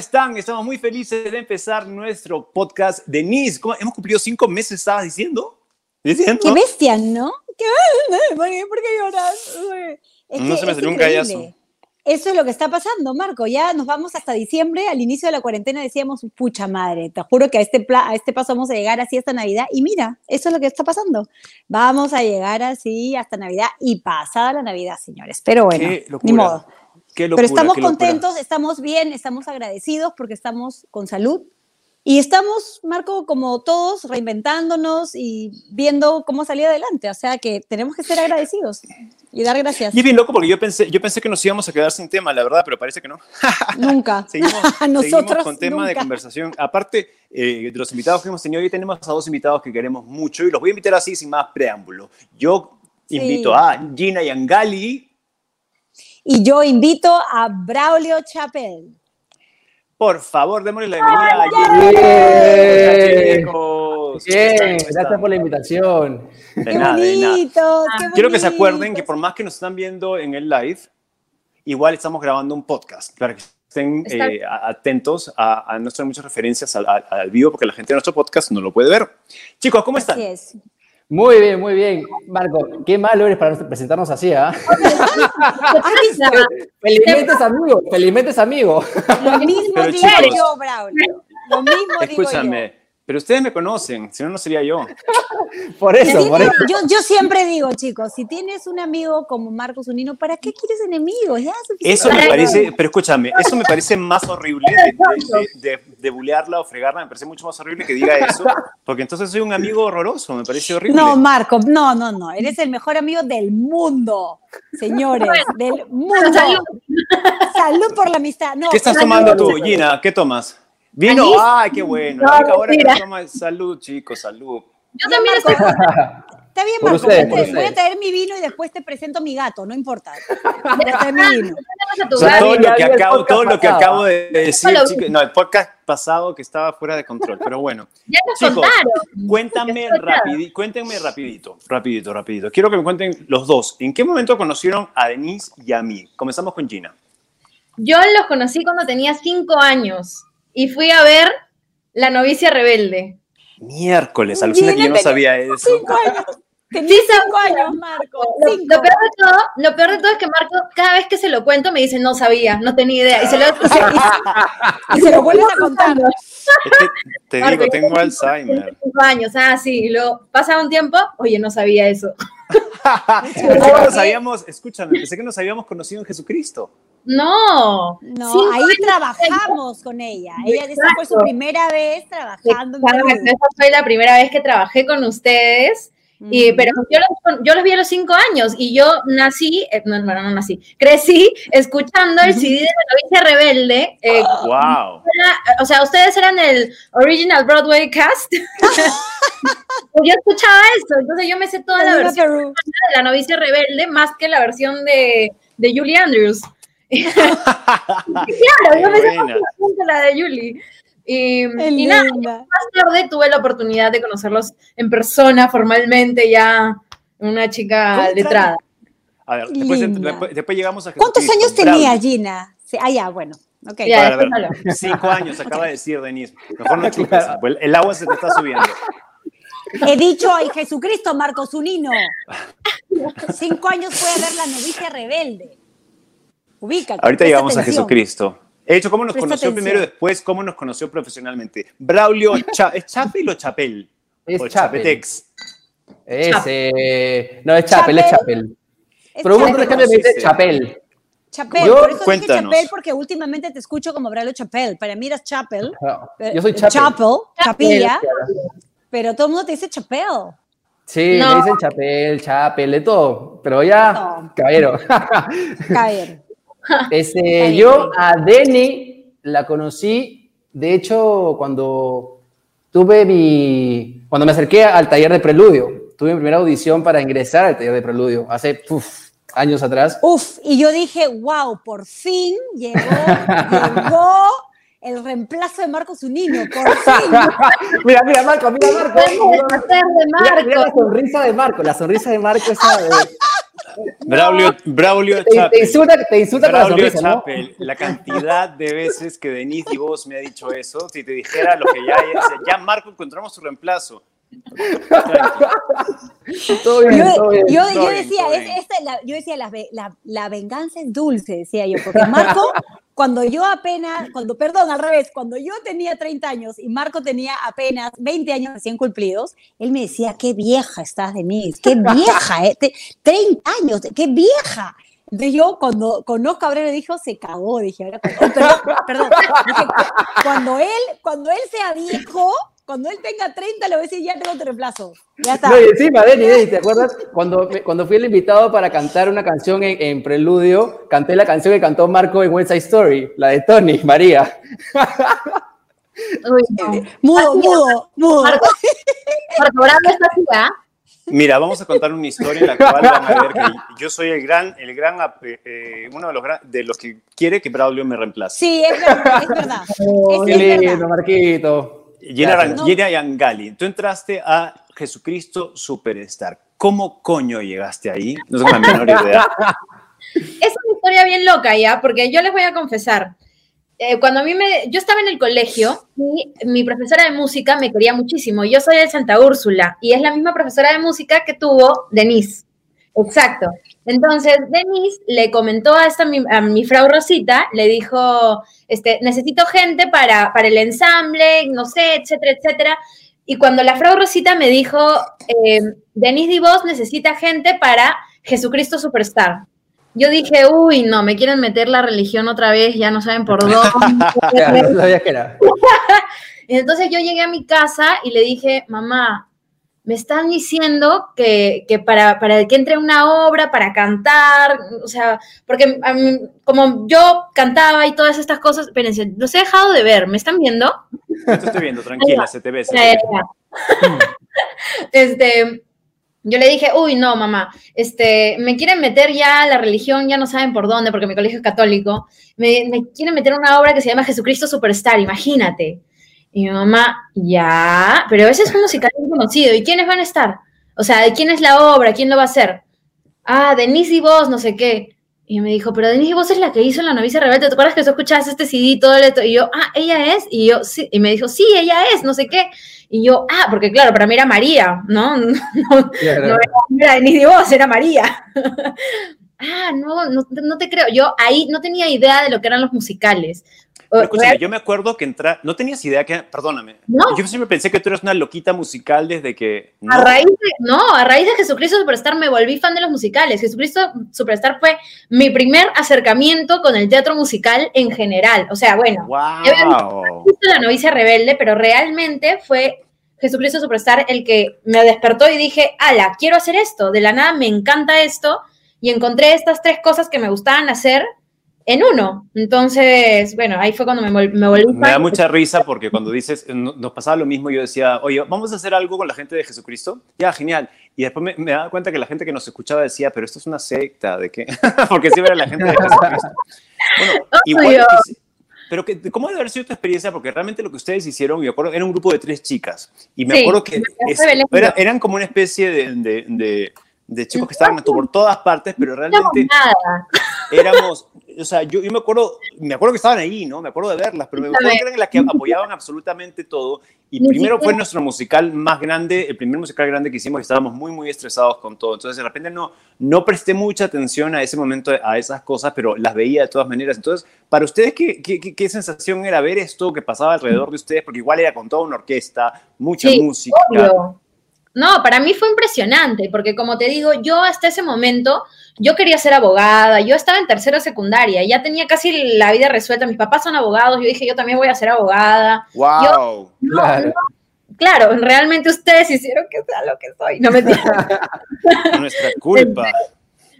Hola, ¿cómo están? Estamos muy felices de empezar nuestro podcast. Denise, ¿cómo? hemos cumplido cinco meses, estabas diciendo. ¿Diciendo? Qué bestia, ¿no? ¿Qué ¿Por qué lloras? Es no se me salió un gallazo. Eso es lo que está pasando, Marco. Ya nos vamos hasta diciembre. Al inicio de la cuarentena decíamos, pucha madre, te juro que a este, a este paso vamos a llegar así hasta Navidad. Y mira, eso es lo que está pasando. Vamos a llegar así hasta Navidad y pasada la Navidad, señores. Pero bueno, ni modo. Pero estamos contentos, estamos bien, estamos agradecidos porque estamos con salud, y estamos, Marco, como todos, reinventándonos y viendo cómo salir adelante. O sea que tenemos que ser agradecidos y dar gracias. Y bien loco porque yo pensé, yo pensé que nos íbamos a quedar sin tema, la verdad, pero parece que no. Nunca. seguimos, Nosotros con tema de conversación. Aparte eh, de los invitados que hemos tenido, hoy tenemos a dos invitados que queremos mucho y los voy a invitar así sin más preámbulo. Yo invito a Gina Yangali. Y yo invito a Braulio Chapel. Por favor, démosle la bienvenida a. Bien, gracias por la invitación. qué bonito, Quiero que se acuerden que por más que nos están viendo en el live, igual estamos grabando un podcast para que estén eh, atentos a, a nuestras muchas referencias al, al, vivo, porque la gente de nuestro podcast no lo puede ver. Chicos, ¿cómo están? Muy bien, muy bien. Marco, qué malo eres para presentarnos así, ¿ah? felizmente amigo, felizmente amigo. Lo mismo digo yo, Braulio. Lo mismo Escúchame, digo yo. Pero ustedes me conocen, si no, no sería yo. por eso, por eso. Yo, yo, siempre digo, chicos, si tienes un amigo como Marcos Unino, ¿para qué quieres enemigos? eso me parece, pero escúchame, eso me parece más horrible de, de, de, bulearla o fregarla, me parece mucho más horrible que diga eso, porque entonces soy un amigo horroroso, me parece horrible. No, Marco, no, no, no, eres el mejor amigo del mundo, señores, del mundo. Salud, por la amistad. No, ¿Qué estás tomando tú, Gina? ¿Qué tomas? Vino, ay, qué bueno. ahora que toma salud, chicos, salud. Yo también estoy. Está bien, Marco, voy, a traer mi vino y después te presento mi gato, no importa. Voy a traer mi vino. todo, lo que acabo, todo lo que acabo de decir, chicos, no, el podcast pasado que estaba fuera de control, pero bueno. Ya chicos, cuéntame rapidito, cuéntenme rapidito, rapidito, rapidito. Quiero que me cuenten los dos. ¿En qué momento conocieron a Denise y a mí? Comenzamos con Gina. Yo los conocí cuando tenía cinco años y fui a ver La novicia rebelde. Miércoles, alucina que yo no sabía eso. Cinco años. cinco años, Marco. Lo, peor de todo, lo peor de todo es que Marco, cada vez que se lo cuento, me dice, no sabía, no tenía idea. Y se lo, y se lo vuelves a contar. Es que te digo, tengo Alzheimer. Cinco años, ah, sí. Y luego pasa un tiempo, oye, no sabía eso. pensé que nos habíamos, escúchame, pensé que nos habíamos conocido en Jesucristo. No, no, ahí trabajamos con ella. Ella esa fue su primera vez trabajando. esa fue la primera vez que trabajé con ustedes. Y, pero yo los, yo los, vi a los cinco años y yo nací, eh, no, no, no, nací, crecí escuchando el CD de la novicia rebelde. Eh, wow. o sea, ustedes eran el original Broadway cast. yo escuchaba eso, entonces yo me sé toda la versión de la novicia rebelde más que la versión de, de Julie Andrews. claro, yo me sé la de Julie. Y, nada, más tarde tuve la oportunidad de conocerlos en persona, formalmente, ya una chica letrada. A ver, después, después, llegamos a ¿Cuántos años tenía Gina? ah, ya, bueno. Okay. Ya, ver, cinco años, acaba de decir Denise. Mejor no chupes, el agua se te está subiendo. He dicho, ay Jesucristo, Marcos Unino. Cinco años puede ver la novicia rebelde. Ubícate. Ahorita llegamos a Jesucristo. He dicho cómo nos conoció primero y después cómo nos conoció profesionalmente. Braulio, ¿es Chapel o Chapel? Es o Chapel. Chapetex. Es, eh, no, es Chapel, es Chapel. Pero un montón de gente me dice Chapel. Chapel, Yo, por eso cuéntanos. dije Chapel porque últimamente te escucho como Braulio Chapel. Para mí eras Chapel. Yo soy Chapel. Chapel, Chapilla. Pero todo el mundo te dice Chapel. Sí, me dicen Chapel, Chapel, de todo. Pero ya, caballero. Caballero. Este, yo a Deni la conocí, de hecho, cuando tuve mi, cuando me acerqué al taller de preludio, tuve mi primera audición para ingresar al taller de preludio, hace años atrás. Uf, y yo dije, wow, por fin llegó, llegó el reemplazo de Marcos Unino, por fin. mira, mira, Marco, mira, Marco. Mira, mira, la sonrisa de Marco, la sonrisa de Marco esa de... Braulio, Braulio te, te, insulta, te insulta Braulio con la Chapel, la cantidad de veces que Denise y vos me ha dicho eso, si te dijera lo que ya es, ya Marco encontramos su reemplazo. todo bien, yo, todo bien. yo, todo yo bien, decía, todo es- bien. esta es la, yo decía la, la venganza es dulce, decía yo, porque Marco, cuando yo apenas, cuando, perdón, al revés, cuando yo tenía 30 años y Marco tenía apenas 20 años recién cumplidos, él me decía, qué vieja estás, Denise, qué vieja, eh, te- 30 años, qué vieja. Entonces yo cuando conozco a Cabrera dijo, se cagó, dije, ahora, oh, perdón, perdón, dije, cuando él, cuando él sea viejo, cuando él tenga 30, le voy a decir, ya tengo tu reemplazo. Ya está. No, y encima, Denny, Denny, ¿te acuerdas? Cuando, me- cuando fui el invitado para cantar una canción en, en Preludio, canté la canción que cantó Marco en West Side Story, la de Tony, María. Uy, no. Mudo, mudo, mudo. Marco, Marco Bravo está así, ¿ah? Mira, vamos a contar una historia en la cual van a ver que yo soy el gran, el gran, eh, eh, uno de los, gran- de los que quiere que Braulio me reemplace. Sí, es verdad, es verdad. Oh, Es- qué es lindo, verdad. Marquito. Gina, Yangali, tú entraste a Jesucristo Superstar. ¿Cómo coño llegaste ahí? No tengo la menor idea. Es una historia bien loca ya, porque yo les voy a confesar. eh, cuando a mí me. Yo estaba en el colegio y mi profesora de música me quería muchísimo. Yo soy de Santa Úrsula y es la misma profesora de música que tuvo Denise. Exacto. Entonces, Denise le comentó a, esta, mi- a mi frau Rosita, le dijo, este, necesito gente para, para el ensamble, no sé, etcétera, etcétera. Y cuando la frau Rosita me dijo, eh, Denise Divos necesita gente para Jesucristo Superstar. Yo dije, uy, no, me quieren meter la religión otra vez, ya no saben por dónde. No sabía que era. Entonces yo llegué a mi casa y le dije, mamá, me están diciendo que, que para, para que entre una obra, para cantar, o sea, porque como yo cantaba y todas estas cosas, espérense, los he dejado de ver, ¿me están viendo? Te estoy viendo, tranquila, se te ve. se te ve. este, yo le dije, uy, no, mamá, este, me quieren meter ya a la religión, ya no saben por dónde, porque mi colegio es católico, me, me quieren meter una obra que se llama Jesucristo Superstar, imagínate. Y mi mamá, ya, pero ese es un musical conocido, ¿y quiénes van a estar? O sea, ¿de quién es la obra? ¿Quién lo va a hacer? Ah, Denise y vos, no sé qué. Y me dijo, pero Denise y vos es la que hizo la novicia rebelde, ¿te acuerdas que tú escuchabas este CD todo esto? Y yo, ah, ella es, y yo, sí, y me dijo, sí, ella es, no sé qué. Y yo, ah, porque claro, para mí era María, ¿no? No, Claro. era, no era Denise y vos, era María. ah, no, no, no te creo. Yo ahí no tenía idea de lo que eran los musicales. Pero escúchame, yo me acuerdo que entrar, no tenías idea que, perdóname, No. yo siempre pensé que tú eras una loquita musical desde que... A no. raíz de, no, a raíz de Jesucristo Superstar me volví fan de los musicales. Jesucristo Superstar fue mi primer acercamiento con el teatro musical en general. O sea, bueno, ¡Wow! visto La novicia rebelde, pero realmente fue Jesucristo Superstar el que me despertó y dije, ala, quiero hacer esto. De la nada me encanta esto y encontré estas tres cosas que me gustaban hacer en uno. Entonces, bueno, ahí fue cuando me, me volví Me da mucha risa porque cuando dices, no- nos pasaba lo mismo, yo decía, oye, vamos a hacer algo con la gente de Jesucristo. Ya, genial. Y después me, me daba cuenta que la gente que nos escuchaba decía, pero esto es una secta, ¿de qué? porque siempre era la gente de Jesucristo. Bueno, igual, Obvio. que sí. pero que, ¿cómo debe haber sido tu experiencia? Porque realmente lo que ustedes hicieron, me acuerdo, era un grupo de tres chicas. Y me Sí, acuerdo que me es- era- eran como una especie de, de- de- de chicos que estaban por todas partes, pero No, realmente nada. éramos, o sea, yo, yo me acuerdo, me acuerdo que estaban ahí, ¿no? Me acuerdo de verlas, pero me acuerdo que eran las que apoyaban absolutamente todo. Y primero fue nuestro musical más grande, el primer musical grande que hicimos, y estábamos muy, muy estresados con todo. Entonces, de repente no, no presté mucha atención a ese momento, a esas cosas, pero las veía de todas maneras. Entonces, para ustedes, ¿qué, qué, qué- qué sensación era ver esto que pasaba alrededor de ustedes? Porque igual era con toda una orquesta, mucha Sí, música. Obvio. No, para mí fue impresionante, porque como te digo, yo hasta ese momento, yo quería ser abogada, yo estaba en tercero de secundaria, ya tenía casi la vida resuelta, mis papás son abogados, yo dije, yo también voy a ser abogada. ¡Wow! No, Claro. no, claro, realmente ustedes hicieron que sea lo que soy, no me Nuestra culpa.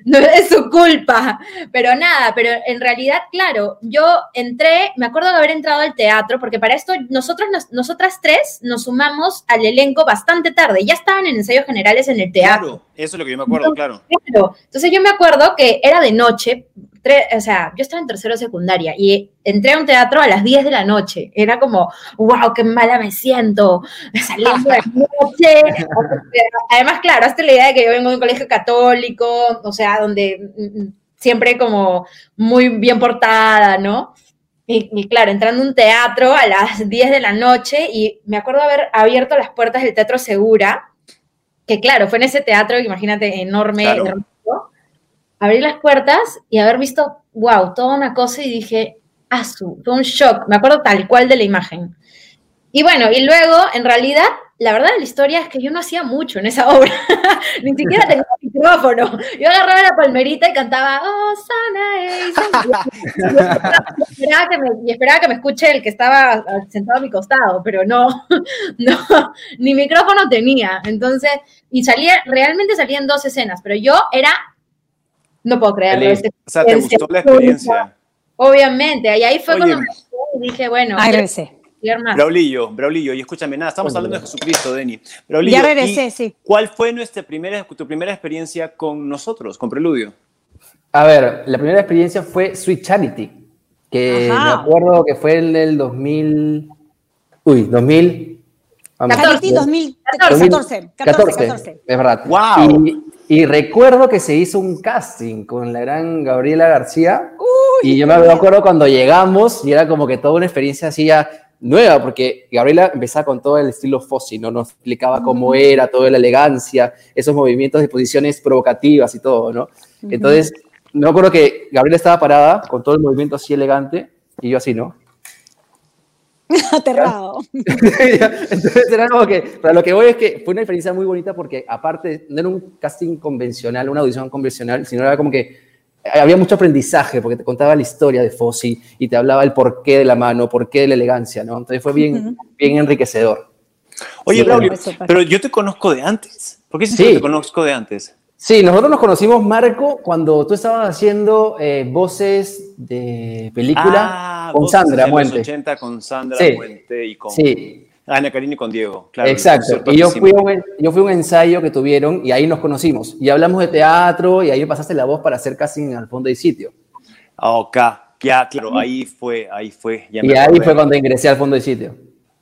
No es su culpa, pero nada, pero en realidad, claro, yo entré, me acuerdo de haber entrado al teatro, porque para esto nosotros, nos- nosotras tres nos sumamos al elenco bastante tarde, ya estaban en ensayos generales en el teatro. Claro, eso es lo que yo me acuerdo, claro. Claro. Entonces yo me acuerdo que era de noche, o sea, yo estaba en tercero secundaria y entré a un teatro a las 10 de la noche. Era como, wow, qué mala me siento, saliendo de noche. Además, claro, hasta la idea de que yo vengo de un colegio católico, o sea, donde mm, mm, siempre como muy bien portada, ¿no? Y, claro, entrando a un teatro a las 10 de la noche y me acuerdo haber abierto las puertas del Teatro Segura, que claro, fue en ese teatro, imagínate, enorme, abrí las puertas y haber visto, wow, toda una cosa y dije, asu, fue un shock, me acuerdo tal cual de la imagen. Y bueno, y luego, en realidad, la verdad de la historia es que yo no hacía mucho en esa obra, ni siquiera tenía micrófono. Yo agarraba la palmerita y cantaba, oh, sana, y, esperaba que me, y esperaba que me escuche el que estaba sentado a mi costado, pero no, no, ni micrófono tenía. Entonces, y salía, realmente salían dos escenas, pero yo era no puedo creerlo. o sea, ¿te gustó la experiencia? Obviamente, y ahí fue cuando me dije, bueno. Ahí regresé. Braulillo, Braulillo, y escúchame, nada, estamos hablando de Jesucristo, Denny. ya regresé, sí. ¿Cuál fue nuestra primera, tu primera experiencia con nosotros, con Preludio? A ver, la primera experiencia fue Sweet Charity, que me acuerdo que fue en el 2000. Uy, 2000. 14, 2014, 14, 14, Es verdad. ¡Wow! Y recuerdo que se hizo un casting con la gran Gabriela García. y yo me acuerdo cuando llegamos y era como que toda una experiencia así ya nueva, porque Gabriela empezaba con todo el estilo Fossi, ¿no? Nos explicaba cómo era, toda la elegancia, esos movimientos de posiciones provocativas y todo, ¿no? Entonces, me acuerdo que Gabriela estaba parada con todo el movimiento así elegante y yo así, ¿no? Aterrado. Entonces era como que, para lo que voy es que fue una experiencia muy bonita porque aparte no era un casting convencional, una audición convencional, sino era como que había mucho aprendizaje porque te contaba la historia de Fossi y te hablaba el porqué de la mano, porqué de la elegancia, ¿no? Entonces fue bien, bien enriquecedor. Oye, Claudio, pero yo te conozco de antes. ¿Por qué sí. te conozco de antes? Sí, nosotros nos conocimos, Marco, cuando tú estabas haciendo eh, voces de película ah, con Sandra Muente. 80 con Sandra Muente y con Ana Karina y con Diego. Claro, Exacto. Y yo fui, un, yo fui un ensayo que tuvieron y ahí nos conocimos. Y hablamos de teatro y ahí me pasaste la voz para hacer casting al fondo de sitio. Ah, ok, ya, claro, ahí fue, ahí fue. y ahí fue cuando ingresé al fondo de sitio.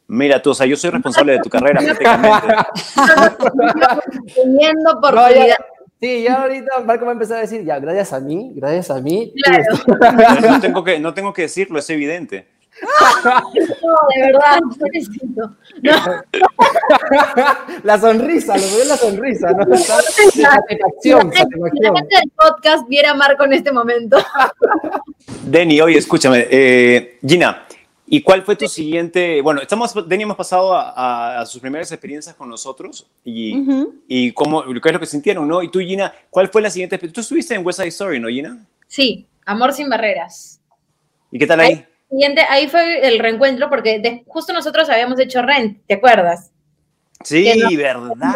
Mira tú, o sea, yo soy responsable de tu carrera prácticamente. Teniendo por no, Sí, ya ahorita Marco va a empezar a decir, ya, gracias a mí, gracias a mí. Claro. No tengo, que, no tengo que decirlo, es evidente. No, de verdad, necesito. No. La sonrisa, lo veo la sonrisa, ¿no? Satisfacción, La gente del podcast viera a Marco en este momento. Denny, oye, escúchame. Eh, Gina, ¿Y cuál fue tu siguiente? Bueno, estamos, Denny, hemos pasado a, sus primeras experiencias con nosotros y, y cómo, qué es lo que sintieron, ¿no? Y tú, Gina, ¿cuál fue la siguiente? Tú estuviste en West Side Story, ¿no, Gina? Sí, Amor sin Barreras. ¿Y qué tal ahí? siguiente, ahí fue el reencuentro porque justo nosotros habíamos hecho Rent, ¿te acuerdas? Sí, verdad.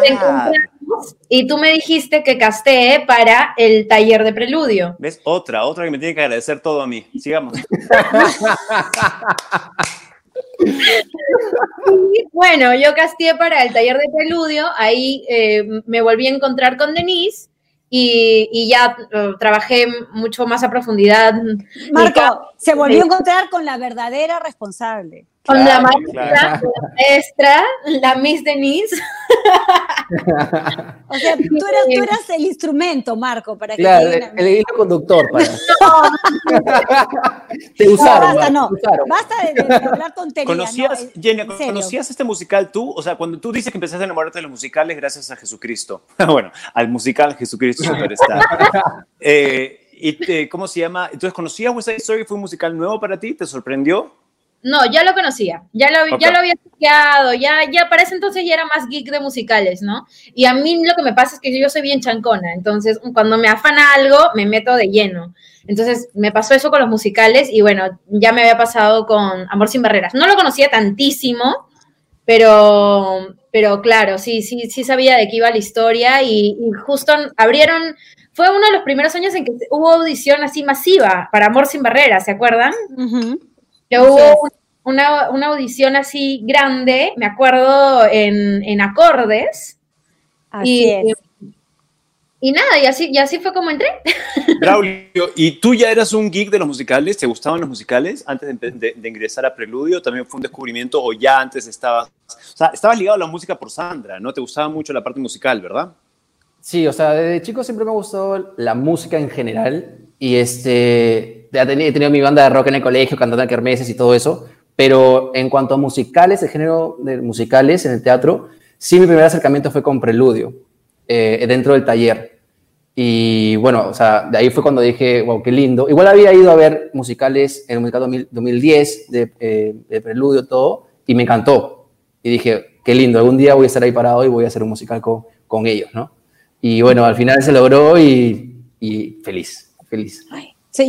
Y tú me dijiste que casté para el taller de preludio. ¿Ves? Otra, otra que me tiene que agradecer todo a mí. Sigamos. bueno, yo casté para el taller de preludio, ahí eh, me volví a encontrar con Denise y, ya uh, trabajé mucho más a profundidad. Marco, se volvió a encontrar con la verdadera responsable. Con la maestra, la la Miss Denise. o sea, tú eras, tú eras, el instrumento, Marco, para que claro, el, el hilo conductor. Para. te usaron. basta, no. basta de, hablar tonterías. ¿Conocías, no, ¿Conocías este musical tú? O sea, cuando tú dices que empezaste a enamorarte de los musicales gracias a Jesucristo. bueno, al musical Jesucristo Superstar. eh, ¿Y cómo se llama? Entonces, ¿conocías West Side Story? ¿Fue un musical nuevo para ti? ¿Te sorprendió? No, ya lo conocía, ya lo, ya lo había estudiado, ya, ya para ese entonces ya era más geek de musicales, ¿no? Y a mí lo que me pasa es que yo soy bien chancona, entonces cuando me afana algo, me meto de lleno. Entonces me pasó eso con los musicales y bueno, ya me había pasado con Amor sin Barreras. No lo conocía tantísimo, pero, pero claro, sí, sí, sí sabía de qué iba la historia y, justo abrieron, fue uno de los primeros años en que hubo audición así masiva para Amor sin Barreras, ¿se acuerdan? Que hubo una, una, audición así grande, me acuerdo, en, en acordes. Así y, es. y nada, y así, y así fue como entré. Braulio, ¿y tú ya eras un geek de los musicales? ¿Te gustaban los musicales antes de, ingresar a Preludio? ¿También fue un descubrimiento o ya antes estabas, o sea, estabas ligado a la música por Sandra, ¿no? Te gustaba mucho la parte musical, ¿verdad? Sí, o sea, desde chico siempre me ha gustado la música en general y este, he tenido mi banda de rock en el colegio, cantando en kermeses y todo eso, pero en cuanto a musicales, el género de musicales en el teatro, sí mi primer acercamiento fue con Preludio, eh, dentro del taller. Y bueno, o sea, de ahí fue cuando dije, wow, qué lindo. Igual había ido a ver musicales en el musical 2010, de, eh, de, Preludio, todo, y me encantó. Y dije, qué lindo, algún día voy a estar ahí parado y voy a hacer un musical con, con ellos, ¿no? Y bueno, al final se logró y, y feliz, feliz.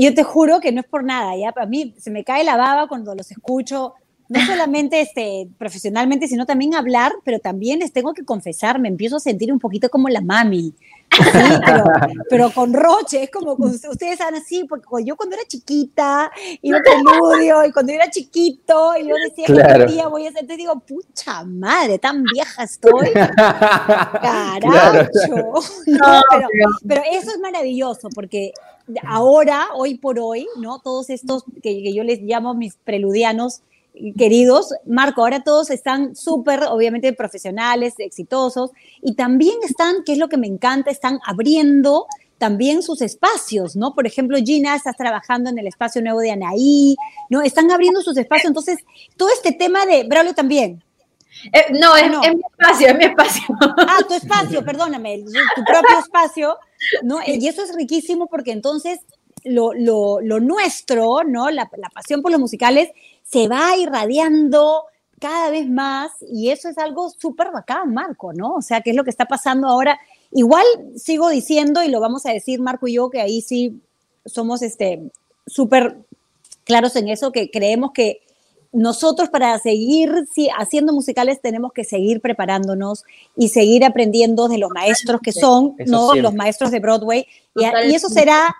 yo te juro que no es por nada, ya a mí se me cae la baba cuando los escucho, no solamente este, profesionalmente, sino también hablar, pero también les tengo que confesar, me empiezo a sentir un poquito como la mami. pero, con Roche, es como ustedes saben así, porque yo cuando era chiquita iba a y cuando era chiquito, y yo decía que un día voy a ser, te digo, pucha madre, tan vieja estoy. Carajo. pero, pero, eso es maravilloso, porque ahora, hoy por hoy, ¿no? Todos estos que, que yo les llamo mis preludianos, queridos, Marco, ahora todos están súper, obviamente, profesionales, exitosos, y también están, que es lo que me encanta, están abriendo también sus espacios, ¿no? Por ejemplo, Gina, estás trabajando en el espacio nuevo de Anaí, ¿no? Están abriendo sus espacios. Entonces, todo este tema de Braulio también. Eh, no, es, mi espacio, es mi espacio. Ah, tu espacio, perdóname, tu propio espacio, ¿no? Y eso es riquísimo porque entonces lo, nuestro, ¿no? La, la, pasión por los musicales se va irradiando cada vez más y eso es algo súper bacán, Marco, ¿no? O sea, ¿qué es lo que está pasando ahora? Igual sigo diciendo, y lo vamos a decir Marco y yo, que ahí sí somos este, súper claros en eso, que creemos que nosotros para seguir haciendo musicales tenemos que seguir preparándonos y seguir aprendiendo de los maestros que son, ¿no? Los maestros de Broadway. y, eso será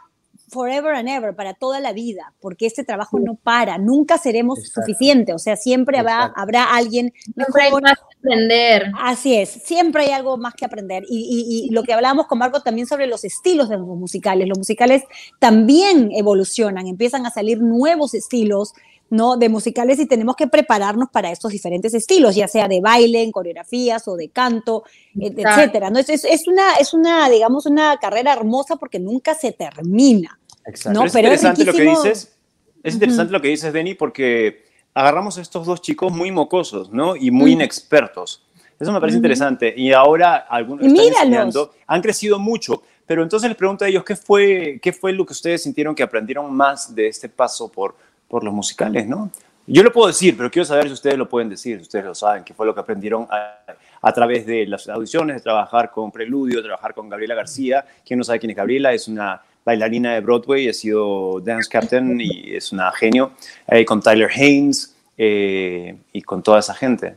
forever and ever, para toda la vida, porque este trabajo no para, nunca seremos suficientes, o sea, siempre habrá, habrá alguien mejor. Siempre hay más que aprender. Así es, siempre hay algo más que aprender. Y, lo que hablábamos con Marco también sobre los estilos de los musicales, los musicales también evolucionan, empiezan a salir nuevos estilos. ¿no? de musicales y tenemos que prepararnos para estos diferentes estilos, ya sea de baile, en coreografías o de canto, etcétera. ¿no? Es, es, una, es una, digamos, una carrera hermosa porque nunca se termina. Exacto. es interesante lo que dices. Es interesante lo que dices, Denny, porque agarramos a estos dos chicos muy mocosos, ¿no? Y muy inexpertos. Eso me parece interesante. Y ahora algunos están enseñando, han crecido mucho. Pero entonces les pregunto a ellos, ¿qué fue, ¿qué fue lo que ustedes sintieron que aprendieron más de este paso por, por los musicales, no? Yo lo puedo decir, pero quiero saber si ustedes lo pueden decir, si ustedes lo saben, qué fue lo que aprendieron a, a, través de las audiciones, de trabajar con Preludio, de trabajar con Gabriela García. ¿Quién no sabe quién es Gabriela? Es una bailarina de Broadway, ha sido dance captain y es una genio, eh, con Tyler Haynes eh, y con toda esa gente.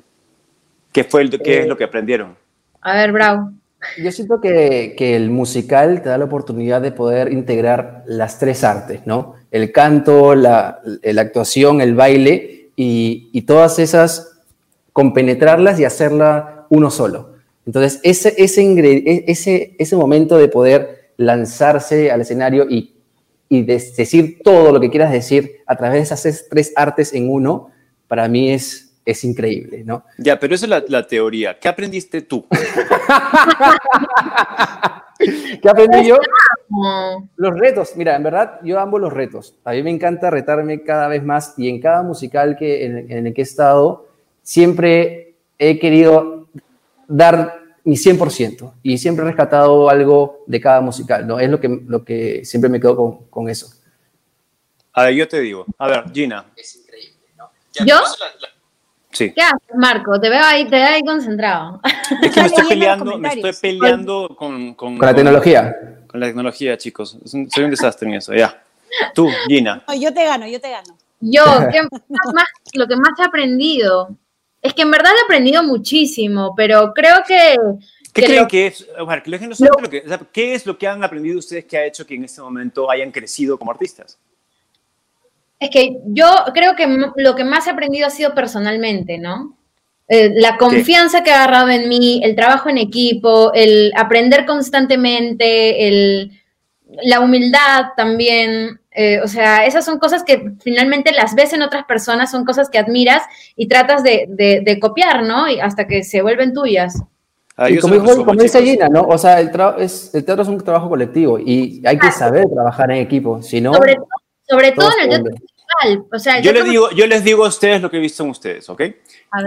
¿Qué, fue el, qué es eh, lo que aprendieron? A ver, Bravo. Yo siento que, que, el musical te da la oportunidad de poder integrar las tres artes, ¿no? El canto, la, la actuación, el baile y, y, todas esas, compenetrarlas y hacerla uno solo. Entonces, ese, ese, e, ese, ese momento de poder lanzarse al escenario y, y decir todo lo que quieras decir a través de esas tres artes en uno, para mí es, es increíble, ¿no? Ya, pero esa es la, la teoría. ¿Qué aprendiste tú? ¿Qué aprendí yo? Los retos. Mira, en verdad, yo amo los retos. A mí me encanta retarme cada vez más y en cada musical que, en, en el que he estado, siempre he querido dar mi 100% y siempre he rescatado algo de cada musical, ¿no? Es lo que, lo que siempre me quedo con, con eso. A ver, yo te digo. A ver, Gina. Es increíble, ¿no? ¿Yo? Sí. ¿Qué haces, Marco? Te veo ahí, te veo ahí concentrado. Es que me estoy peleando, me estoy peleando con, con, con la tecnología. Con, la tecnología, chicos. Soy un desastre en eso, ya. Tú, Gina. yo te gano, yo te gano. Yo, ¿qué más, lo que más he aprendido? Es que en verdad he aprendido muchísimo, pero creo que... ¿Qué creen que es? ¿Qué es lo que han aprendido ustedes que ha hecho que en este momento hayan crecido como artistas? Es que yo creo que lo que más he aprendido ha sido personalmente, ¿no? Eh, la confianza que ha agarrado en mí, el trabajo en equipo, el aprender constantemente, el, la humildad también. Eh, o sea, esas son cosas que finalmente las ves en otras personas, son cosas que admiras y tratas de, copiar, ¿no? Y hasta que se vuelven tuyas. Ah, y como, dice Gina, ¿no? O sea, el, es, el teatro es un trabajo colectivo y hay que saber trabajar en equipo, si no... Sobre, todo en el teatro o sea, yo, les digo, yo les digo a ustedes lo que he visto en ustedes, ¿ok?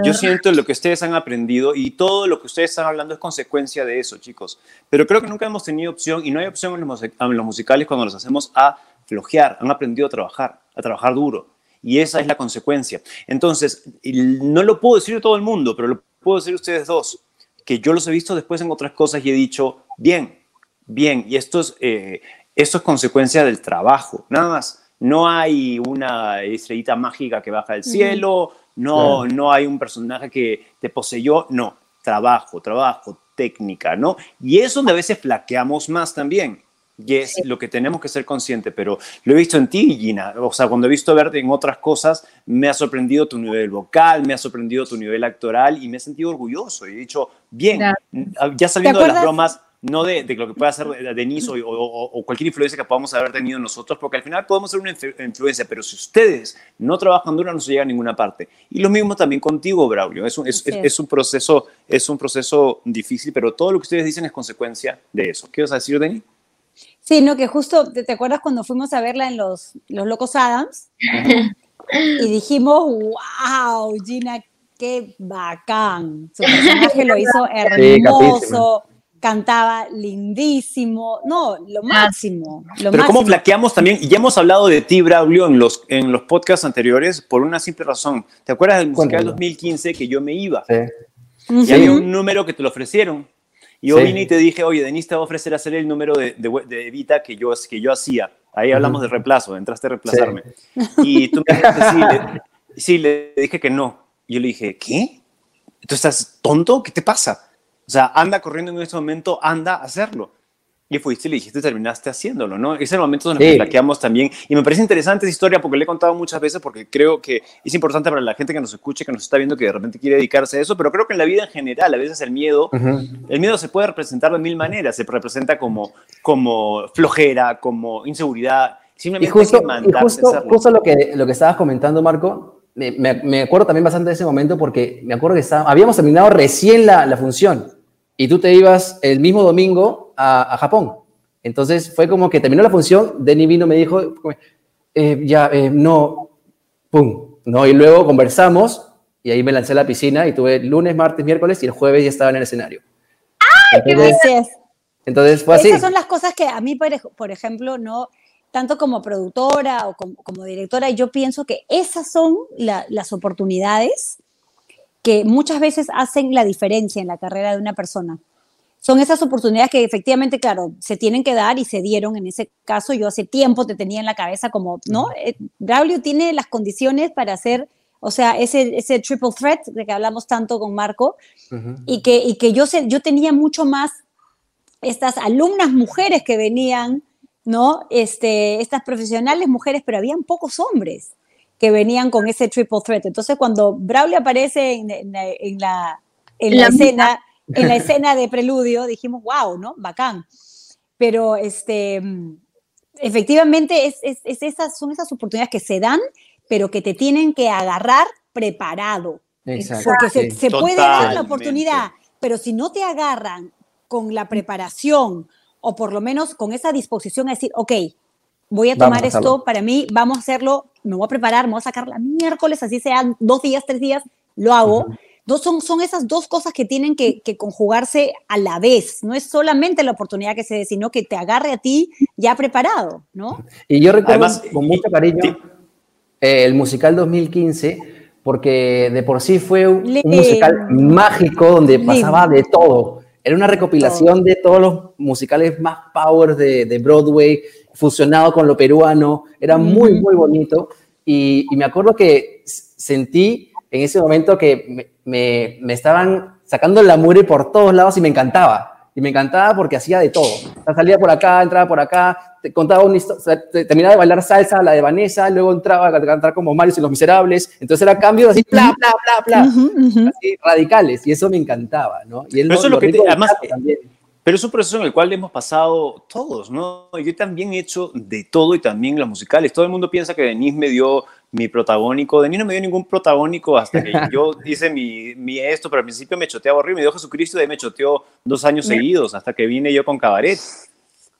Yo siento lo que ustedes han aprendido y todo lo que ustedes están hablando es consecuencia de eso, chicos. Pero creo que nunca hemos tenido opción y no hay opción en los, en los musicales cuando los hacemos a flojear. Han aprendido a trabajar, a trabajar duro. Y esa es la consecuencia. Entonces, no lo puedo decir a todo el mundo, pero lo puedo decir a ustedes dos, que yo los he visto después en otras cosas y he dicho, bien, bien, y esto es, eh, esto es consecuencia del trabajo, nada más. No hay una estrellita mágica que baja del cielo, no, no hay un personaje que te poseyó, no, trabajo, trabajo, técnica, ¿no? Y es donde a veces flaqueamos más también. Y es lo que tenemos que ser conscientes, pero lo he visto en ti, Gina. O sea, cuando he visto verte en otras cosas, me ha sorprendido tu nivel vocal, me ha sorprendido tu nivel actoral y me he sentido orgulloso. Y he dicho, bien, ya saliendo de las bromas, no de, lo que pueda hacer Denise o, o, cualquier influencia que podamos haber tenido nosotros, porque al final podemos ser una influencia, pero si ustedes no trabajan duro, no se llega a ninguna parte. Y lo mismo también contigo, Braulio. Es un, es, es, un, proceso, es un proceso difícil, pero todo lo que ustedes dicen es consecuencia de eso. ¿Qué vas a decir, Denise? Sí, no, que justo, ¿te, acuerdas cuando fuimos a verla en Los, los Locos Adams? y dijimos, wow, Gina, qué bacán. Su personaje lo hizo hermoso cantaba lindísimo, no, lo máximo. Pero cómo flaqueamos también, y ya hemos hablado de ti, Braulio, en los, en los podcasts anteriores, por una simple razón. ¿Te acuerdas del musical 2015 que yo me iba? Sí. Y había un número que te lo ofrecieron. Y yo vine y te dije, oye, Denise te va a ofrecer hacer el número de, de, Evita que yo, que yo hacía. Ahí hablamos de reemplazo, entraste a reemplazarme. Y tú me dijiste, sí le, sí, le dije que no. Y yo le dije, ¿qué? ¿Tú estás tonto? ¿Qué te pasa? O sea, anda corriendo en ese momento, anda a hacerlo. Y fuiste y le dijiste, terminaste haciéndolo, ¿no? Es el momento donde sí. también. Y me parece interesante esa historia porque le he contado muchas veces porque creo que es importante para la gente que nos escuche, que nos está viendo, que de repente quiere dedicarse a eso, pero creo que en la vida en general, a veces el miedo, el miedo se puede representar de mil maneras. Se representa como, como flojera, como inseguridad. Simplemente y justo, y justo, justo, lo, que, lo que estabas comentando, Marco, me, me, acuerdo también bastante de ese momento porque me acuerdo que estaba, habíamos terminado recién la, la función y tú te ibas el mismo domingo a, Japón. Entonces fue como que terminó la función, Denny vino me dijo, eh, ya, eh, no, pum, ¿no? Y luego conversamos y ahí me lancé a la piscina y tuve lunes, martes, miércoles y el jueves ya estaba en el escenario. ¡Ay, entonces, qué Entonces fue así. Esas son las cosas que a mí, por ejemplo, no, tanto como productora o como, directora, yo pienso que esas son las oportunidades que muchas veces hacen la diferencia en la carrera de una persona. Son esas oportunidades que efectivamente, claro, se tienen que dar y se dieron en ese caso. Yo hace tiempo te tenía en la cabeza como, ¿no? Eh, Braulio tiene las condiciones para hacer, o sea, ese, ese triple threat de que hablamos tanto con Marco y, que, y que yo, sé, yo tenía mucho más estas alumnas mujeres que venían, ¿no? Este, estas profesionales mujeres, pero habían pocos hombres que venían con ese triple threat. Entonces, cuando Braulio aparece en, la, en la, escena, en la escena de preludio, dijimos, wow, ¿no? Bacán. Pero este, efectivamente es, esas, son esas oportunidades que se dan, pero que te tienen que agarrar preparado. Porque se, puede dar la oportunidad, pero si no te agarran con la preparación o por lo menos con esa disposición a decir, ok, voy a tomar esto para mí, vamos a hacerlo, me voy a preparar, me voy a sacar la miércoles, así sean dos días, tres días, lo hago. Dos, son, son esas dos cosas que tienen que, conjugarse a la vez. No es solamente la oportunidad que se dé, sino que te agarre a ti ya preparado, ¿no? Y yo recuerdo con mucho cariño eh, el musical 2015, porque de por sí fue un, musical mágico donde pasaba de todo. Era una recopilación de todos los musicales más power de, de Broadway, fusionado con lo peruano, era muy, muy bonito. Y, me acuerdo que sentí en ese momento que me, me, estaban sacando la mure por todos lados y me encantaba. Y me encantaba porque hacía de todo. salía por acá, entraba por acá, te contaba una historia, terminaba de bailar salsa, la de Vanessa, luego entraba a cantar como Mario y los Miserables. Entonces era cambios así, bla, bla, bla, bla, así radicales. Y eso me encantaba, ¿no? Y él eso es lo, que además, también. Pero es un proceso en el cual hemos pasado todos, ¿no? Yo también he hecho de todo y también los musicales. Todo el mundo piensa que Denise me dio mi protagónico. Denise no me dio ningún protagónico hasta que yo hice mi, mi esto, pero al principio me choteaba horrible. Me dio Jesucristo y ahí me choteó dos años seguidos hasta que vine yo con Cabaret.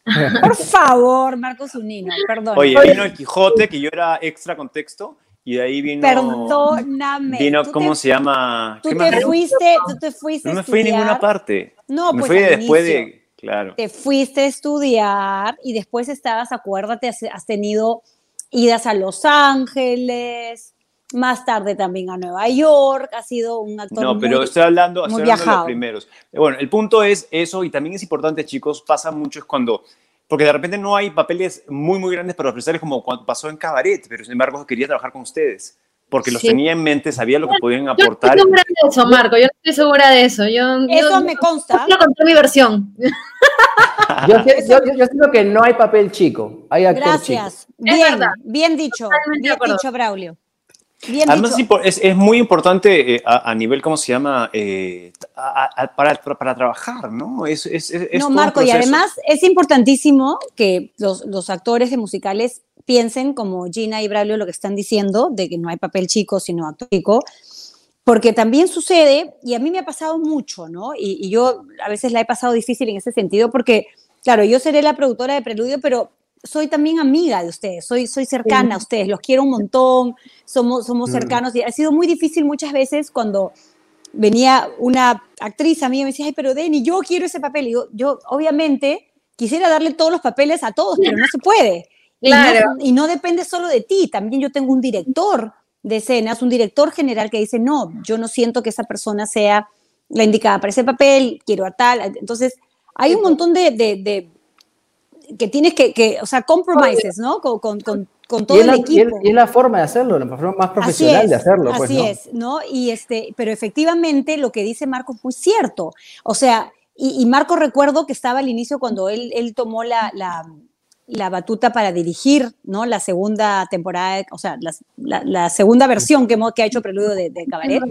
Por favor, Marcos Unino, perdón. Oye, vino el Quijote, que yo era extra contexto, y de ahí vino. Perdóname. Vino, ¿cómo se llama? Tú te, fuiste, tú te fuiste. No me fui a ninguna parte. No, me pues fui después de. Claro. Te fuiste a estudiar y después estabas, acuérdate, has tenido idas a Los Ángeles, más tarde también a Nueva York, ha sido un actor No, pero estoy hablando, estoy hablando de los primeros. Bueno, el punto es eso, y también es importante, chicos, pasa mucho es cuando, porque de repente no hay papeles muy, muy grandes para ofrecerles como cuando pasó en Cabaret, pero sin embargo quería trabajar con ustedes porque los tenía en mente, sabía lo que podían aportar. Yo no estoy segura de eso, Marco, yo no estoy segura de eso. Yo, eso me consta. Yo conté mi versión. yo, siento que no hay papel chico, hay actor Gracias. Bien, bien dicho, bien dicho, Braulio. Bien Además, Es, es, muy importante eh, a, nivel, ¿cómo se llama? Eh, para, para, trabajar, ¿no? Es, es, no, Marco, y además es importantísimo que los, los actores de musicales piensen, como Gina y Braulio lo que están diciendo, de que no hay papel chico, sino actor chico, porque también sucede, y a mí me ha pasado mucho, ¿no? Y, yo a veces la he pasado difícil en ese sentido, porque, claro, yo seré la productora de Preludio, pero soy también amiga de ustedes, soy, soy cercana a ustedes, los quiero un montón, somos, somos mm. cercanos, y ha sido muy difícil muchas veces cuando venía una actriz a mí y me decía, ay, pero Denny, yo quiero ese papel. Y yo, yo obviamente quisiera darle todos los papeles a todos, pero no se puede. Y, no, depende solo de ti, también yo tengo un director de escenas, un director general que dice, no, yo no siento que esa persona sea la indicada para ese papel, quiero a tal. Entonces, hay un montón de, de, que tienes que, que, o sea, compromises, ¿no? Con, con, con, todo el equipo. Y es, la forma de hacerlo, la forma más profesional de hacerlo. Pues, así es, ¿no? Y este, pero efectivamente lo que dice Marco es muy cierto. O sea, y, Marco recuerdo que estaba al inicio cuando él, él tomó la, la la batuta para dirigir ¿no? la segunda temporada, o sea, la, segunda versión que, que ha hecho Preludio de, Cabaret.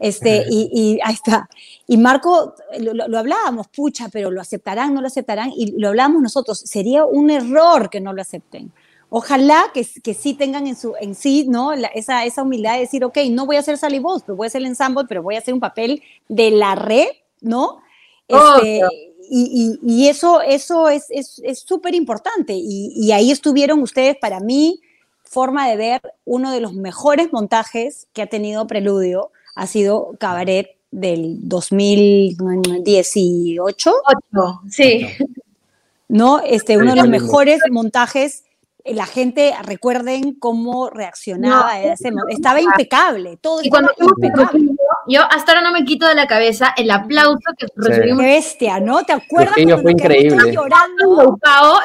Este, y, ahí está. Y Marco, lo, hablábamos, pucha, pero lo aceptarán, no lo aceptarán, y lo hablábamos nosotros. Sería un error que no lo acepten. Ojalá que, que sí tengan en, su, en sí ¿no? esa, esa humildad de decir, ok, no voy a hacer Sally Boss, pero voy a hacer el ensemble, pero voy a hacer un papel de la red, ¿no? Este, y, eso, eso es súper es, importante. Y, ahí estuvieron ustedes, para mí, forma de ver uno de los mejores montajes que ha tenido Preludio, ha sido Cabaret del 2018. sí. ¿No? Este, uno de los mejores montajes la gente recuerden cómo reaccionaba. estaba impecable, todo y cuando impecable. Yo hasta ahora no me quito de la cabeza el aplauso que recibimos. Qué bestia, ¿no? ¿Te acuerdas? cuando fue increíble. Llorando?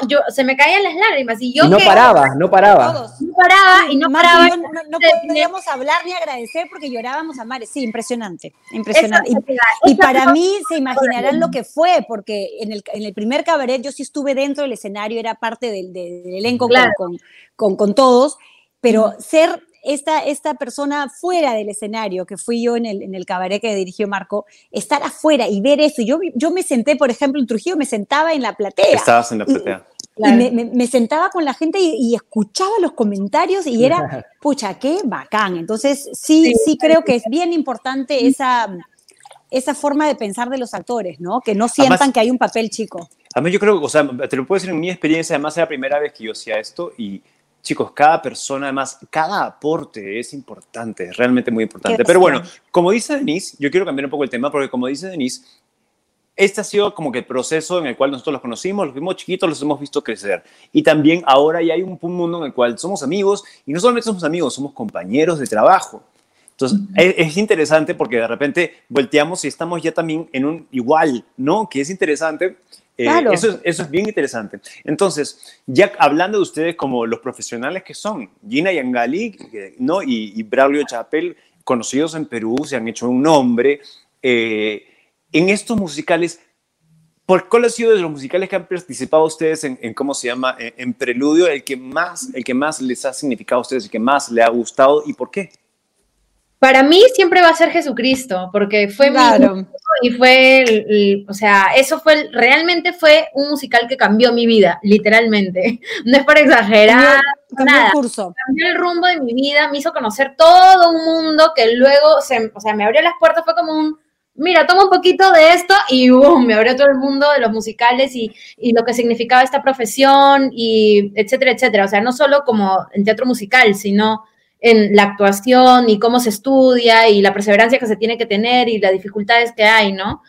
Yo, se me caían las lágrimas y yo no paraba, no paraba. No paraba y no paraba. no, podíamos hablar ni agradecer porque llorábamos a mares. Sí, impresionante, impresionante. Y, para mí se imaginarán lo que fue, porque en el, en el primer cabaret yo sí estuve dentro del escenario, era parte del, del elenco con, con, con, todos, pero ser esta, esta persona fuera del escenario, que fui yo en el, en el cabaret que dirigió Marco, estar afuera y ver eso. Yo, yo me senté, por ejemplo, en Trujillo, me sentaba en la platea. Estabas en la platea. Y, me, me, sentaba con la gente y, escuchaba los comentarios y era, pucha, qué bacán. Entonces, sí, sí, creo que es bien importante esa, esa forma de pensar de los actores, ¿no? Que no sientan que hay un papel chico. A mí yo creo, o sea, te lo puedo decir en mi experiencia, además es la primera vez que yo hacía esto y chicos, cada persona, además, cada aporte es importante, es realmente muy importante. Pero bueno, como dice Denise, yo quiero cambiar un poco el tema porque como dice Denise, este ha sido como que el proceso en el cual nosotros los conocimos, los vimos chiquitos, los hemos visto crecer. Y también ahora ya hay un mundo en el cual somos amigos y no solamente somos amigos, somos compañeros de trabajo. Entonces, es, interesante porque de repente volteamos y estamos ya también en un igual, ¿no? Que es interesante eh, eso, eso, es bien interesante. Entonces, ya hablando de ustedes como los profesionales que son, Gina Yangali ¿no? y, y Braulio Chapel, conocidos en Perú, se han hecho un nombre. Eh, en estos musicales, ¿Por cuál ha sido de los musicales que han participado ustedes en, cómo se llama, en, Preludio, el que más, el que más les ha significado a ustedes, el que más le ha gustado y por qué? Para mí siempre va a ser Jesucristo, porque fue claro. y fue, o sea, eso fue, realmente fue un musical que cambió mi vida, literalmente. No es para exagerar, nada. El curso. Cambió el rumbo de mi vida, me hizo conocer todo un mundo que luego, se, o sea, me abrió las puertas, fue como un, mira, toma un poquito de esto y boom, me abrió todo el mundo de los musicales y, y, lo que significaba esta profesión y etcétera, etcétera. O sea, no solo como el teatro musical, sino en la actuación y cómo se estudia y la perseverancia que se tiene que tener y las dificultades que hay, ¿no?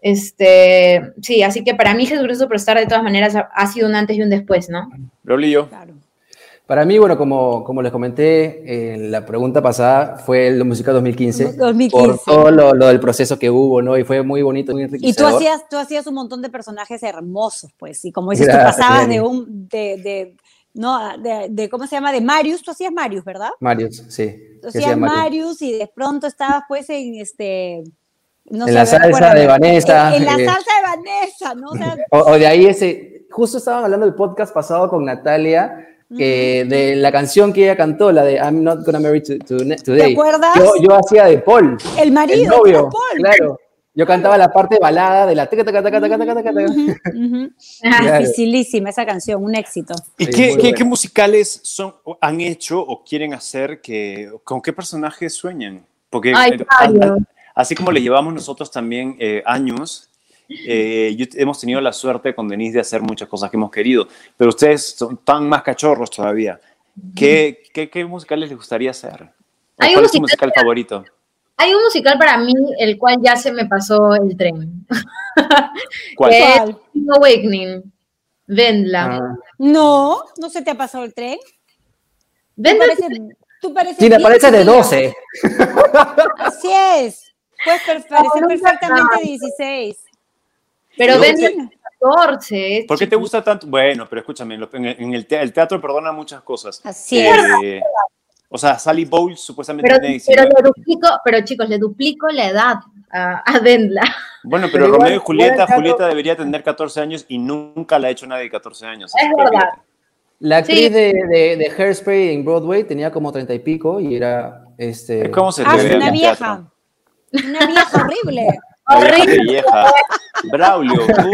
Este, sí, así que para mí Jesucristo Superstar de todas maneras ha, sido un antes y un después, ¿no? Lolillo. Claro. Para mí, bueno, como, como les comenté en la pregunta pasada, fue el Música 2015, 2015. Por todo lo, lo, del proceso que hubo, ¿no? Y fue muy bonito, muy enriquecedor. Y tú hacías, tú hacías un montón de personajes hermosos, pues. Y como dices, tú pasabas de un, de, de, no, de, ¿cómo se llama? De Marius, tú hacías Marius, ¿verdad? Marius, sí. Tú hacías Marius y de pronto estabas pues en este... No en la salsa de Vanessa. En, la eh, salsa de Vanessa, ¿no? O, de ahí ese, justo estaban hablando del podcast pasado con Natalia, que de la canción que ella cantó, la de I'm Not Gonna Marry Today. ¿Te acuerdas? Yo, yo hacía de Paul. El marido el novio, de Paul. Claro. Yo cantaba la parte balada de la Dificilísima esa canción, un éxito. ¿Y qué, qué, musicales son, han hecho o quieren hacer? Que, ¿Con qué personajes sueñan? Porque eh, así como le llevamos nosotros también eh, años, eh, hemos tenido la suerte con Denise de hacer muchas cosas que hemos querido, pero ustedes son tan más cachorros todavía. ¿Qué, qué, qué musicales les gustaría hacer? ¿Cuál es su musical favorito? Hay un musical para mí, el cual ya se me pasó el tren. ¿Cuál? es Awakening. Vendla. Ah. No, no se te ha pasado el tren. Vendla. Tú pareces, sí, me parece de 12. Así es. Puedes parecer perfectamente 16. Pero Vendla 14. ¿Por qué te gusta tanto? Bueno, pero escúchame, en el, teatro perdona muchas cosas. Así es. Eh, o sea, Sally Bowles supuestamente pero, tiene pero, le duplico, pero chicos, le duplico la edad a, a Dendla. Bueno, pero, Romeo y Julieta, Julieta debería tener 14 años y nunca la ha hecho nadie de 14 años. Es verdad. La actriz de, de, de, Hairspray en Broadway tenía como 30 y pico y era este. ¿Cómo se ah, una vieja. Una vieja horrible. Horrible. vieja. Braulio, tú.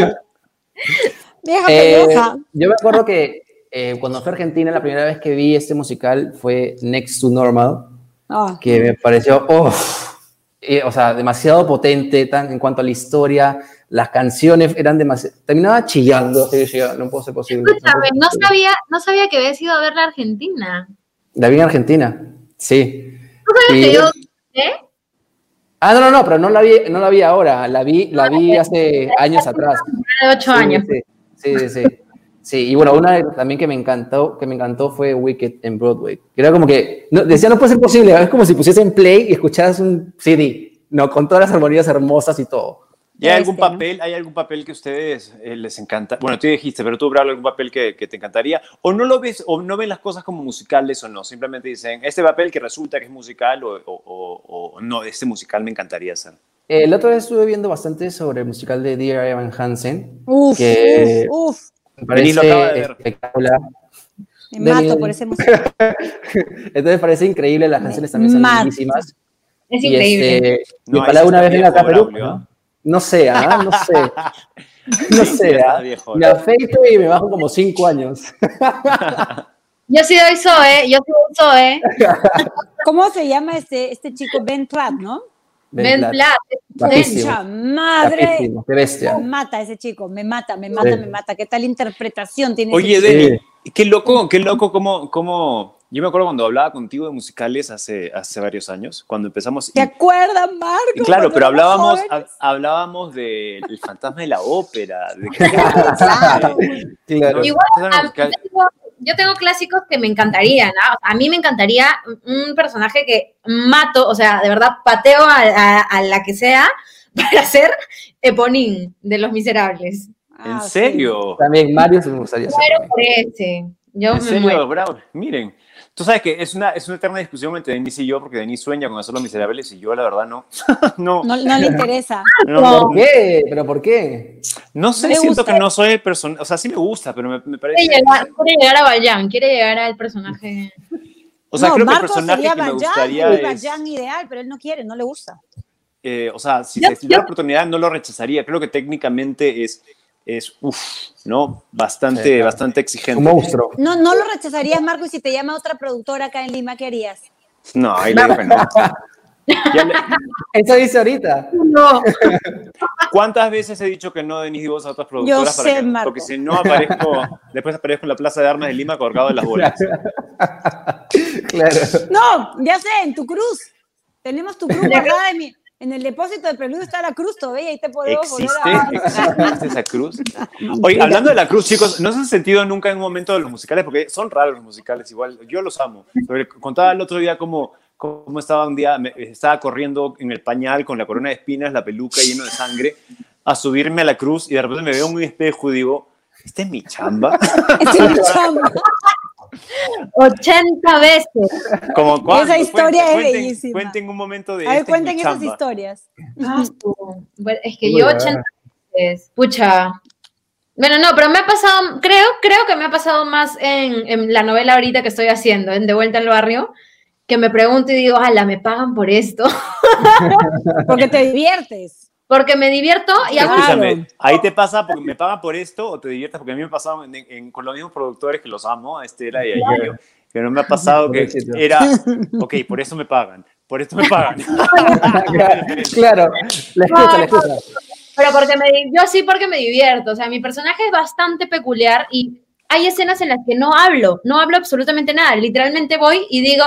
Vieja eh, vieja. Yo me acuerdo que eh, cuando fui a Argentina, la primera vez que vi este musical fue Next to Normal, ah. que me pareció, o sea, demasiado potente tan, en cuanto a la historia, las canciones eran demasiado, terminaba chillando, no puedo ser posible. Escúchame, no sabía, no sabía que habías ido a ver la Argentina. La vi en Argentina, sí. ¿Tú sabes que yo, ¿eh? Ah, no, no, no, pero no la vi, no la vi ahora, la vi, la vi hace años atrás. De ocho años. Sí, sí, sí. Sí, y bueno, una también que me encantó, que me encantó fue Wicked en Broadway. Era como que, decía, no puede ser posible, es como si pusiesen play y escucharas un CD, ¿no? Con todas las armonías hermosas y todo. ¿Y hay algún papel, hay algún papel que a ustedes eh, les encanta? Bueno, tú dijiste, pero tú, Bravo, algún papel que, que, te encantaría. O no lo ves, o no ven las cosas como musicales o no. Simplemente dicen, este papel que resulta que es musical o, o, o no, este musical me encantaría hacer. El otro día estuve viendo bastante sobre el musical de Dear Evan Hansen. Uf, que, uf, uf. Me parece espectacular. Me mato por ese musical. Entonces parece increíble, las canciones también son lindísimas. Es increíble. Este, no, para una vez en la Perú, ¿no? No sé, ¿ah? no sé. No sé, ¿ah? me afeito y me bajo como cinco años. Yo sí doy Zoe, yo sí doy Zoe. ¿Cómo se llama este, este chico? Ben Platt, ¿no? Ben, Platt. madre. Qué bestia. Me mata ese chico, me mata, me mata, me mata. ¿Qué tal interpretación tiene Oye, Deni, qué loco, qué loco cómo, cómo... Yo me acuerdo cuando hablaba contigo de musicales hace, hace varios años, cuando empezamos... ¿Te acuerdas, Marco? claro, pero hablábamos, hablábamos del fantasma de la ópera. De claro. Igual, yo tengo clásicos que me encantarían. A mí me encantaría un personaje que mato, o sea, de verdad pateo a, la que sea para ser Eponín de Los Miserables. ¿En ah, serio? También Mario se me gustaría Pero por ese. Yo ¿En serio, bravo? Miren, Tú sabes que es una, es una eterna discusión entre Denise y yo, porque Denise sueña con hacer los miserables y yo, la verdad, no. no. no. le interesa. ¿Por qué? ¿Pero por qué? No sé, siento que no soy el personaje. O sea, sí me gusta, pero me, me parece. Quiere llegar, quiere llegar a Bayan, quiere llegar al personaje. O sea, creo que el personaje que me gustaría es... Bayan ideal, pero él no quiere, no le gusta. Eh, o sea, si se diera la oportunidad, no lo rechazaría. Creo que técnicamente es es, uff, ¿no? Bastante, bastante exigente. Un monstruo. No, no lo rechazarías, Marco, y si te llama otra productora acá en Lima, ¿qué harías? No, ahí le digo que no. Eso dice ahorita. No. ¿Cuántas veces he dicho que no, Denis, vos a otras productoras? Yo sé, Marco. Porque si no aparezco, después aparezco en la Plaza de Armas de Lima colgado de las bolas. claro. No, ya sé, en tu cruz. Tenemos tu cruz guardada en mi, en el depósito de preludio está la cruz todavía, ahí te podemos ¿Existe, ¿Existe esa cruz? Oye, hablando de la cruz, chicos, ¿no se han sentido nunca en un momento de los musicales? Porque son raros los musicales, igual, yo los amo. Pero contaba el otro día cómo, cómo estaba un día, estaba corriendo en el pañal con la corona de espinas, la peluca lleno de sangre, a subirme a la cruz y de repente me veo en un espejo y digo, ¿esta es mi chamba? Esta es mi chamba. 80 veces. Como cuando, Esa historia cuenten, es bellísima. Cuenten un momento de. A ver, este cuenten mi esas chamba. historias. Ah, es que yo 80 veces, pucha. Bueno, no, pero me ha pasado, creo, creo que me ha pasado más en, en la novela ahorita que estoy haciendo, en De Vuelta al Barrio, que me pregunto y digo, ala, ¿me pagan por esto? Porque te diviertes. Porque me divierto y hago Escúchame, ahí te pasa porque me pagan por esto o te diviertes porque a mí me ha pasado en- en- con los mismos productores que los amo, a Estela y a Yayo, que no me ha pasado que era, ok, por eso me pagan, por esto me pagan. claro, la escucha, la escucha. Pero porque me, yo sí porque me divierto, o sea, mi personaje es bastante peculiar y hay escenas en las que no hablo, no hablo absolutamente nada, literalmente voy y digo,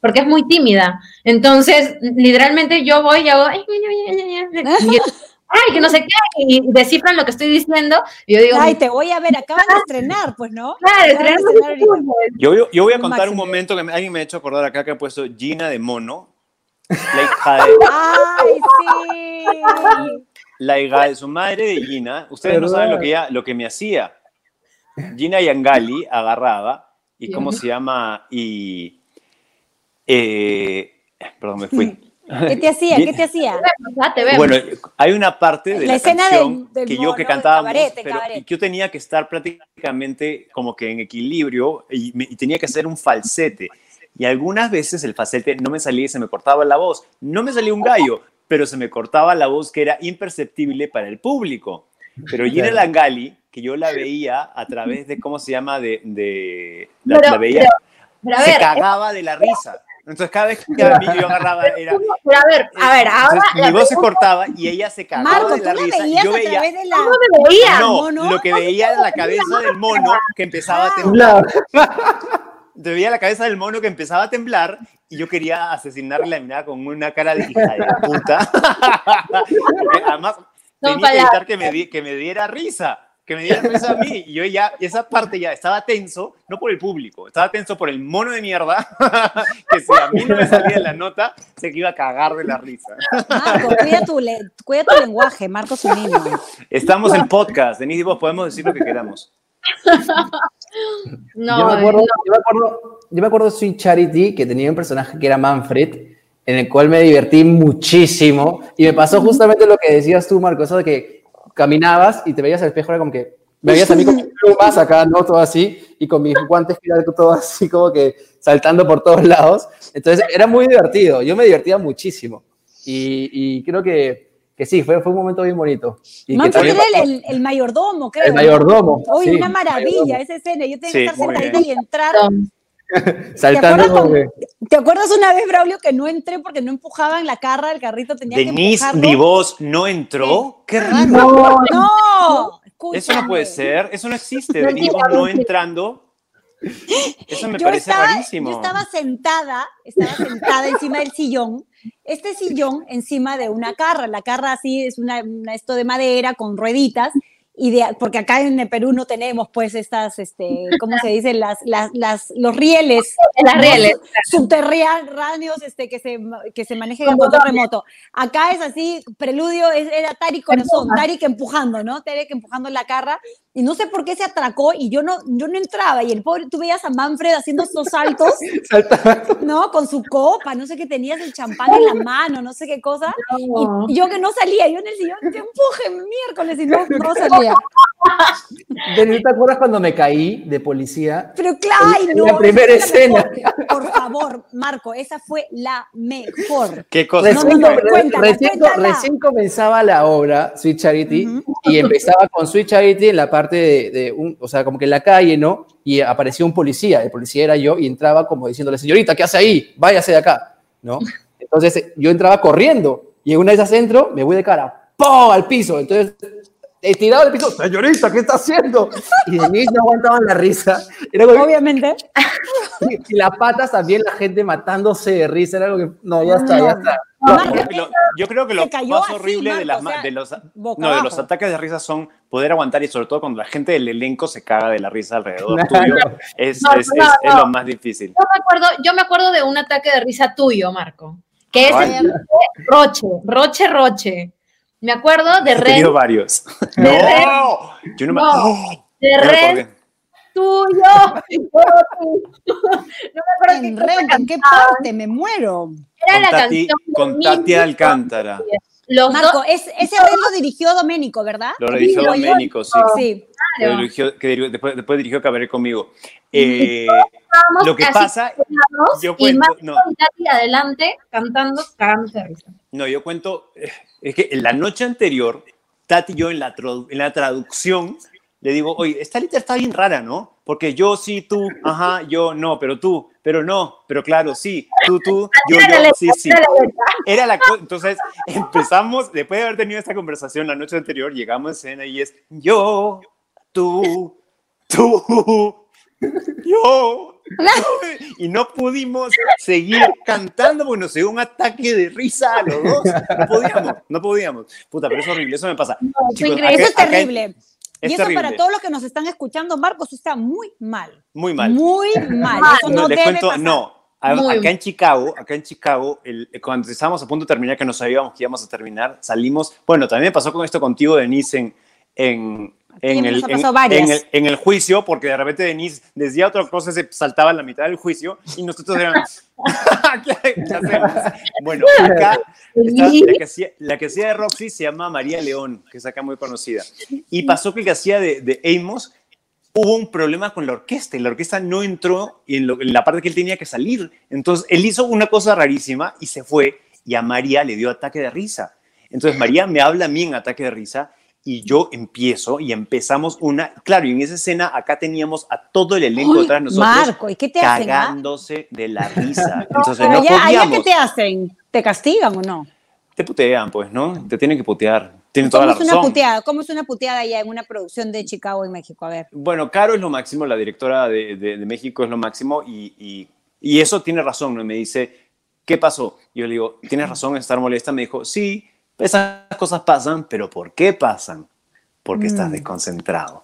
porque es muy tímida, entonces literalmente yo voy y hago, ay, que no sé qué, y descifran lo que estoy diciendo, y yo digo, Ay, te voy a ver, acaban de estrenar, pues, ¿no? claro, estrenar. Yo, yo, yo voy a contar un momento que alguien me ha hecho acordar acá que ha puesto Gina de Mono, la hija de, Ay, sí. la hija de su madre de Gina. Ustedes no saben lo que, ella, lo que me hacía. Gina Yangali agarraba y Dios cómo se llama y eh, perdón me fui. ¿Qué te hacía? ¿Qué te hacía? Bueno, hay una parte de La la, escena canción del- del que yo que cabaret. y que yo tenía que estar prácticamente como que en equilibrio y, me- y tenía que hacer un falsete. Y algunas veces el falsete no me salía y se me cortaba la voz. No me salía un gallo, pero se me cortaba la voz que era imperceptible para el público. Pero Gina. Langali, que yo la veía a través de, ¿cómo se llama? De, de la, Pero- la veía, pero se ver, cagaba de la risa. Entonces cada vez que yo agarraba era... pero a ver, a ver, ahora Entonces, mi voz se cortaba y ella se cagaba Marco, de la risa y veías yo a veía través de la... ¿Cómo me veía? no, lo que veía era la cabeza del mono que empezaba a temblar. Te veía la cabeza del mono que empezaba a temblar y yo quería asesinarle la mirada con una cara de hija de puta. Además Son tenía que evitar que me, que me diera risa, que me diera risa a mí. Y yo ya, esa parte ya estaba tenso, no por el público, estaba tenso por el mono de mierda, que si a mí no me salía la nota, sé que iba a cagar de la risa. Marco, cuida tu, le- cuida tu lenguaje, Marco niño. Estamos en podcast, Denise y vos podemos decir lo que queramos. No, yo, me acuerdo, no. yo, me acuerdo, yo me acuerdo de Sweet Charity, que tenía un personaje que era Manfred, en el cual me divertí muchísimo. Y me pasó justamente lo que decías tú, Marco, eso de que caminabas y te veías al espejo, era como que me veías a mí con mis plumas acá, ¿no? Todo así, y con mis guantes que todo así, como que saltando por todos lados. Entonces era muy divertido, yo me divertía muchísimo. Y, y creo que, que sí, fue, fue un momento bien bonito. Y que Manfred también era el, el, el mayordomo, creo. El mayordomo, Uy, sí, una maravilla mayordomo. esa escena. Yo tenía Sí, que estar muy sentadita y entrar. saltando acuerdas como que- ¿Te acuerdas una vez, Braulio, que no entré porque no empujaban la carra del carrito? Tenía Denise que empujarlo. Vivos no entró. Qué raro. No, no. Eso no puede ser. Eso no existe. Denise no entrando. Eso me Yo parece estaba, rarísimo. yo estaba sentada, estaba sentada encima del sillón. Este sillón encima de una carra. La carra así es una, una esto de madera con rueditas. De, porque acá en el Perú no tenemos pues estas, este, ¿cómo se dice? Las, las, las, los rieles. Las rieles. Subterráneos este, que, se, que se manejen en control remoto. Acá es así, preludio es, era Tarik Corazón, Tarik empujando, ¿no? Tarik empujando la carra y no sé por qué se atracó y yo no, yo no entraba y el pobre, tú veías a Manfred haciendo estos saltos, ¿no? Con su copa, no sé qué tenías el champán en la mano, no sé qué cosa, y, yo que no salía, yo en el sillón, te empuje miércoles y no, no salía. ¿te acuerdas cuando me caí de policía? Pero claro, no, la primera escena. Por favor, Marco, esa fue la mejor. ¿Qué cosa? Recién, recién, comenzaba la obra Sweet Charity y empezaba con Sweet Charity en la parte de, un, o sea, como que en la calle, ¿no? Y apareció un policía, el policía era yo, y entraba como diciéndole, señorita, ¿qué hace ahí? Váyase de acá, ¿no? Entonces yo entraba corriendo, y en una de esas entro, me voy de cara, ¡pum! al piso. Entonces, he tirado del piso, señorita, ¿qué está haciendo? Y de mí no aguantaban la risa. Obviamente. Y, las patas también, la gente matándose de risa, era algo que, no, ya está, ya está yo creo que lo más horrible de, los, no, de los ataques de risa son poder aguantar y sobre todo cuando la gente del elenco se caga de la risa alrededor tuyo, es, es, es, lo más difícil. Yo me, acuerdo, yo me acuerdo de un ataque de risa tuyo, Marco, que es el Roche, Roche, Roche. Me acuerdo de Ren. He tenido varios. De no, Ren, yo no me... No, de Ren tuyo. no me acuerdo en, qué parte? Me muero. Era con la Tati, canción con Tati Alcántara. Marco, ese rey lo dirigió Doménico, ¿verdad? Lo dirigió Doménico, sí. sí. Dirigió, que dirigió, después, después, dirigió Cabaret conmigo. Eh, lo que pasa, yo cuento, y no. Tati adelante cantando, cagándose de risa. No, yo cuento, eh, es que en la noche anterior, Tati y yo en la, en la traducción le digo, oye, esta letra está bien rara, ¿no? Porque yo sí, tú, ajá, yo no, pero tú, pero no, pero claro, sí, tú, tú, yo, yo, sí, sí. Era la cosa, entonces empezamos, después de haber tenido esta conversación la noche anterior, llegamos a escena y es yo, tú, tú, yo. Y no pudimos seguir cantando porque nos dio un ataque de risa a los dos. No podíamos, no podíamos. Puta, pero es horrible, eso me pasa. eso es terrible y eso para todos los que nos están escuchando, Marcos, está muy mal. Muy mal. Muy mal. Eso no, debe cuento, no. acá en Chicago, acá en Chicago, el, cuando estábamos a punto de terminar, que no sabíamos que íbamos a terminar, salimos. Bueno, también pasó con esto contigo, Denise, en, en, en el, en, el, juicio, porque de repente Denise decía otra cosa, se saltaba en la mitad del juicio y nosotros eran, ¿qué, hacemos? Bueno, acá la, que hacía, la, que hacía, de Roxy se llama María León, que es acá muy conocida. Y pasó que el que hacía de, de Amos hubo un problema con la orquesta y la orquesta no entró en, en la parte que él tenía que salir. Entonces él hizo una cosa rarísima y se fue y a María le dio ataque de risa. Entonces María me habla a mí en ataque de risa y yo empiezo y empezamos una, claro, y en esa escena acá teníamos a todo el elenco detrás de nosotros Marco, ¿y qué te hacen, ah? cagándose de la risa. Entonces no allá, allá, ¿qué te hacen? ¿Te castigan o no? Te putean, pues, ¿no? Te tienen que putear. Tienen toda la es una puteada? ¿Cómo es una puteada allá en una producción de Chicago en México? A ver. Bueno, Caro es lo máximo, la directora de, de, México es lo máximo y, y, y, eso tiene razón, ¿no? Me dice, ¿qué pasó? Yo le digo, ¿tienes razón en estar molesta? Me dijo, sí, esas cosas pasan, pero ¿por qué pasan? Porque estás mm. desconcentrado.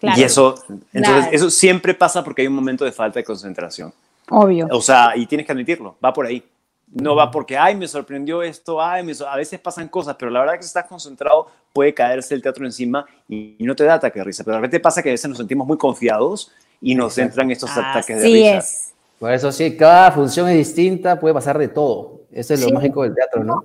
y eso, entonces, eso siempre pasa porque hay un momento de falta de concentración. Obvio. O sea, y tienes que admitirlo, va por ahí. No va porque, ay, me sorprendió esto, ay, a veces pasan cosas, pero la verdad que si estás concentrado puede caerse el teatro encima y, no te da ataque de risa. Pero a veces pasa que a veces nos sentimos muy confiados y nos entran estos ataques de risa. Es. Por eso sí, cada función es distinta, puede pasar de todo. Eso es lo mágico del teatro, ¿no?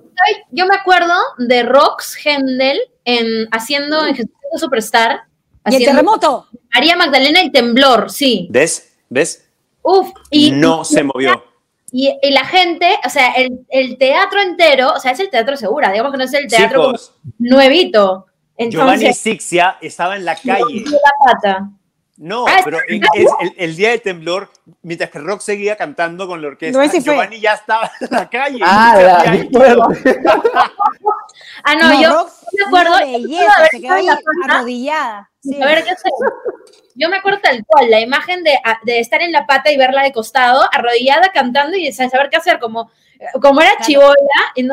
Yo me acuerdo de Rox Hendel en, haciendo en Jesucristo Superstar. ¿Y el terremoto? María Magdalena y Temblor, sí. ¿Ves? ¿Ves? Uf, y. No se movió. Y, la gente, o sea, el, teatro entero, o sea, es el teatro segura, digamos que no es el teatro nuevito. Entonces, Giovanni Sixia estaba en la calle. La pata. No, ah, pero es el, día del temblor, mientras que Rock seguía cantando con la orquesta, Giovanni ya estaba en la calle. Ah, ah no, yo me acuerdo. Belleza, se quedó ahí arrodillada. A ver, ¿qué Yo me acuerdo tal cual, la imagen de, de, estar en la pata y verla de costado, arrodillada, cantando y saber qué hacer, como, como era chivola,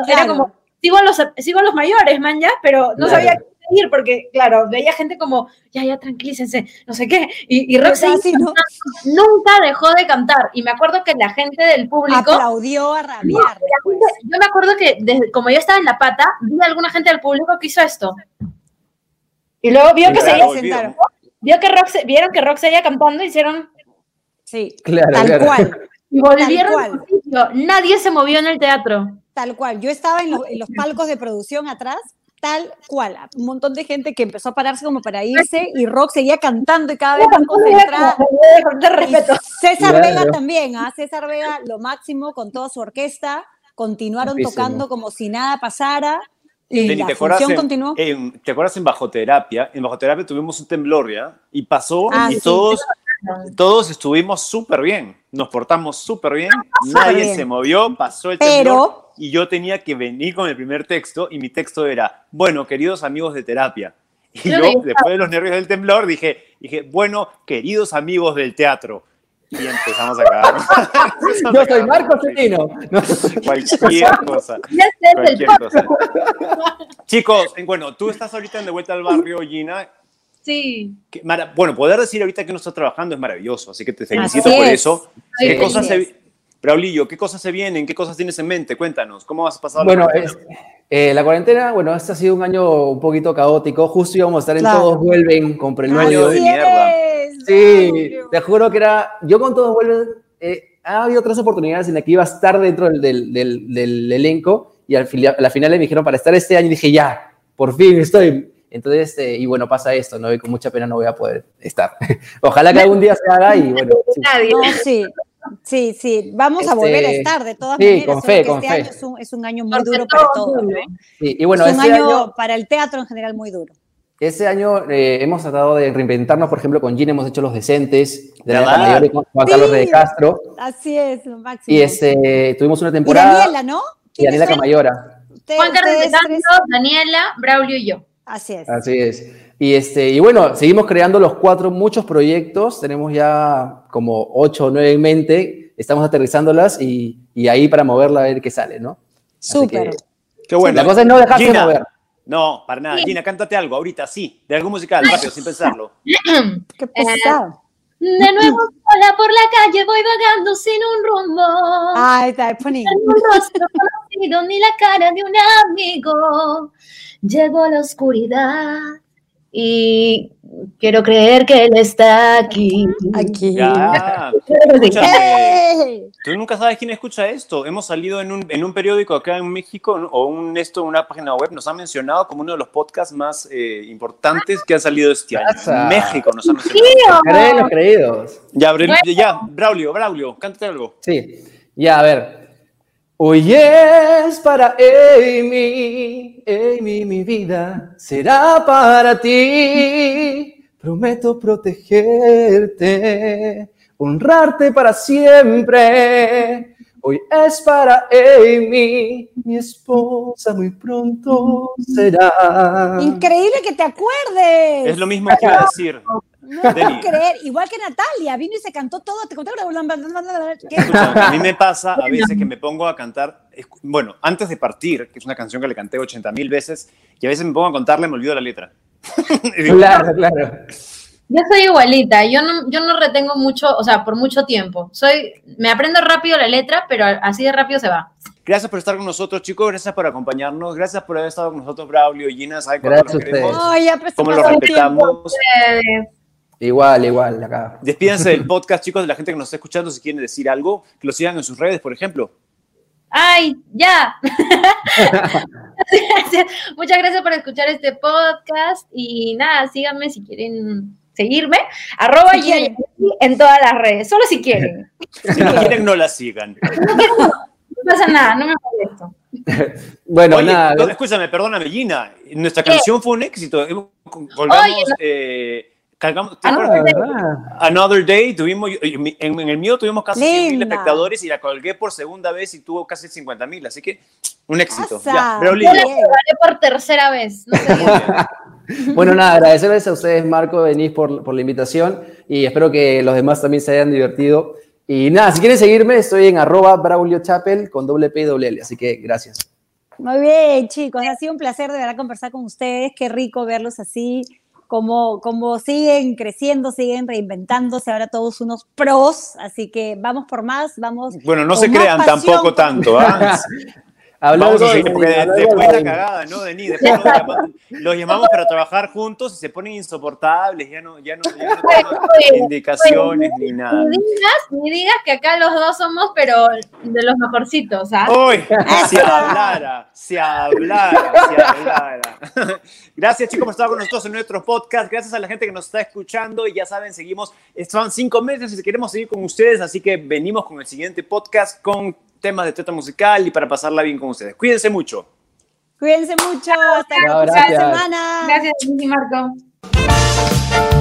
era como, sigo a, los, sigo a los mayores, man, ya, pero no sabía qué ir porque, claro, veía gente como, ya, ya, tranquilícense, no sé qué. Y, y Roxy nunca dejó de cantar. Y me acuerdo que la gente del público. Aplaudió a rabiar. yo me acuerdo que, como yo estaba en la pata, vi a alguna gente del público que hizo esto. Y luego vio que seguía sentado. vio que Rox, vieron que Rox seguía cantando y hicieron. Sí, claro, tal cual. Y volvieron. Nadie se movió en el teatro. Tal cual. Yo estaba en los, palcos de producción atrás, tal cual. Un montón de gente que empezó a pararse como para irse y Rock seguía cantando y cada vez más concentrada. César Vega también, ¿ah? César Vega lo máximo con toda su orquesta. Continuaron tocando como si nada pasara. Y la ¿te, acuerdas en, ¿Te acuerdas en Bajoterapia? En Bajoterapia tuvimos un temblor, ¿ya? Y pasó ah, y todos, todos estuvimos súper bien. Nos portamos súper bien. nadie se movió, pasó el temblor. Y yo tenía que venir con el primer texto y mi texto era, bueno, queridos amigos de terapia. Y yo, después de los nervios del temblor, dije, dije, bueno, queridos amigos del teatro y empezamos a cagar. Yo soy Marco Cetino. Cualquier cosa. Cualquier cosa. Chicos, bueno, tú estás ahorita en De Vuelta al Barrio, Gina. Sí. bueno, poder decir ahorita que no estás trabajando es maravilloso, así que te felicito por eso. ¿Qué cosas se, Braulillo, ¿qué cosas se vienen? ¿Qué cosas tienes en mente? Cuéntanos, ¿cómo has pasado bueno, la cuarentena? Eh, la cuarentena, bueno, este ha sido un año un poquito caótico. Justo íbamos a estar en Todos Vuelven con preludio de mierda. Sí, te juro que era. Yo con Todos Vuelven. Eh, ha habido otras oportunidades en las que iba a estar dentro del, del, del, elenco y al, a la final me dijeron para estar este año y dije, ya, por fin estoy. Entonces, este, y bueno, pasa esto, ¿no? Y con mucha pena no voy a poder estar. Ojalá que algún día se haga y bueno. sí. Sí, sí, vamos a volver a este, estar de todas maneras. Con fe, con este fe. año es un, es un, año muy duro para todos. ¿no? Sí, y bueno, es un año, para el teatro en general muy duro. Ese año eh, hemos tratado de reinventarnos, por ejemplo, con Gina hemos hecho Los Decentes, de la Mayor con Juan Carlos de Castro. Así es, lo máximo. Y este, tuvimos una temporada. Y Daniela, ¿no? Y Daniela Camayora. Juan Carlos de Castro, Daniela, Braulio y yo. Así es. Así es. Y, este, y bueno, seguimos creando los cuatro, muchos proyectos. Tenemos ya como ocho o nueve en mente. Estamos aterrizándolas y, y ahí para moverla a ver qué sale, ¿no? Súper. Qué bueno. La cosa es no dejarse mover. No, para nada. Gina, cántate algo ahorita, sí, de algo musical, rápido, sin pensarlo. Qué pesado. De nuevo sola por la calle voy vagando sin un rumbo. Ay, está un rostro conocido ni la cara de un amigo. Llego a la oscuridad y quiero creer que él está aquí. Aquí. Ya. Tú nunca sabes quién escucha esto. Hemos salido en un, en un periódico acá en México o un esto, una página web, nos ha mencionado como uno de los podcasts más eh, importantes que ha salido este año. En México nos ha mencionado. Creen los creídos. Ya, ya, Braulio, Braulio, cántate algo. Sí, ya, a ver. Hoy es para Amy, Amy, mi vida será para ti. Prometo protegerte, honrarte para siempre. Hoy es para Amy, mi esposa muy pronto será. Increíble que te acuerdes. Es lo mismo que iba a decir. No puedo creer, igual que Natalia, vino y se cantó todo, te conté a mí me pasa a veces que me pongo a cantar, bueno, antes de partir, que es una canción que le canté 80 mil veces, y a veces me pongo a contarle y me olvido la letra. claro, claro. Yo soy igualita, yo no, yo no retengo mucho, o sea, por mucho tiempo. Soy, me aprendo rápido la letra, pero así de rápido se va. Gracias por estar con nosotros, chicos. Gracias por acompañarnos. Gracias por haber estado con nosotros, Braulio y Gina. ¿Saben cómo lo queremos? ¿Cómo lo respetamos? Igual, igual, acá. Despídense del podcast, chicos, de la gente que nos está escuchando. Si quieren decir algo, que lo sigan en sus redes, por ejemplo. ¡Ay, ya! Muchas gracias por escuchar este podcast y nada, síganme si quieren seguirme, arroba en todas las redes, solo si quieren. Si no quieren, no la sigan. No, pasa nada, no me molesto. bueno, nada. escúchame, perdóname, Gina, nuestra canción fue un éxito. Volvamos, eh, Ah, Another Day, tuvimos, en, el mío tuvimos casi 100 mil espectadores y la colgué por segunda vez y tuvo casi 50 mil, así que un éxito. Ya, pero Yo la por tercera vez. bueno, nada, agradecerles a ustedes, Marco, venís por, por la invitación y espero que los demás también se hayan divertido. Y nada, si quieren seguirme, estoy en arroba Braulio Chapel con doble P y doble L, así que gracias. Muy bien, chicos, ha sido un placer de verdad conversar con ustedes, qué rico verlos así como, como siguen creciendo, siguen reinventándose, ahora todos unos pros, así que vamos por más, vamos. Bueno, no se crean tampoco tanto. ¿ah? Vamos a seguir, porque después la cagada, ¿no, Denis? Después los llamamos, los llamamos, para trabajar juntos y se ponen insoportables, ya no, ya no, ya no indicaciones ni nada. Ni digas, ni digas que acá los dos somos, pero de los mejorcitos, ¿ah? Uy, se hablara, se hablara, se hablara. Gracias, chicos, por estar con nosotros en nuestro podcast. Gracias a la gente que nos está escuchando y ya saben, seguimos, van cinco meses y queremos seguir con ustedes, así que venimos con el siguiente podcast con temas de teatro musical y para pasarla bien con ustedes. Cuídense mucho. Cuídense mucho. Hasta la próxima semana. Gracias, Marco.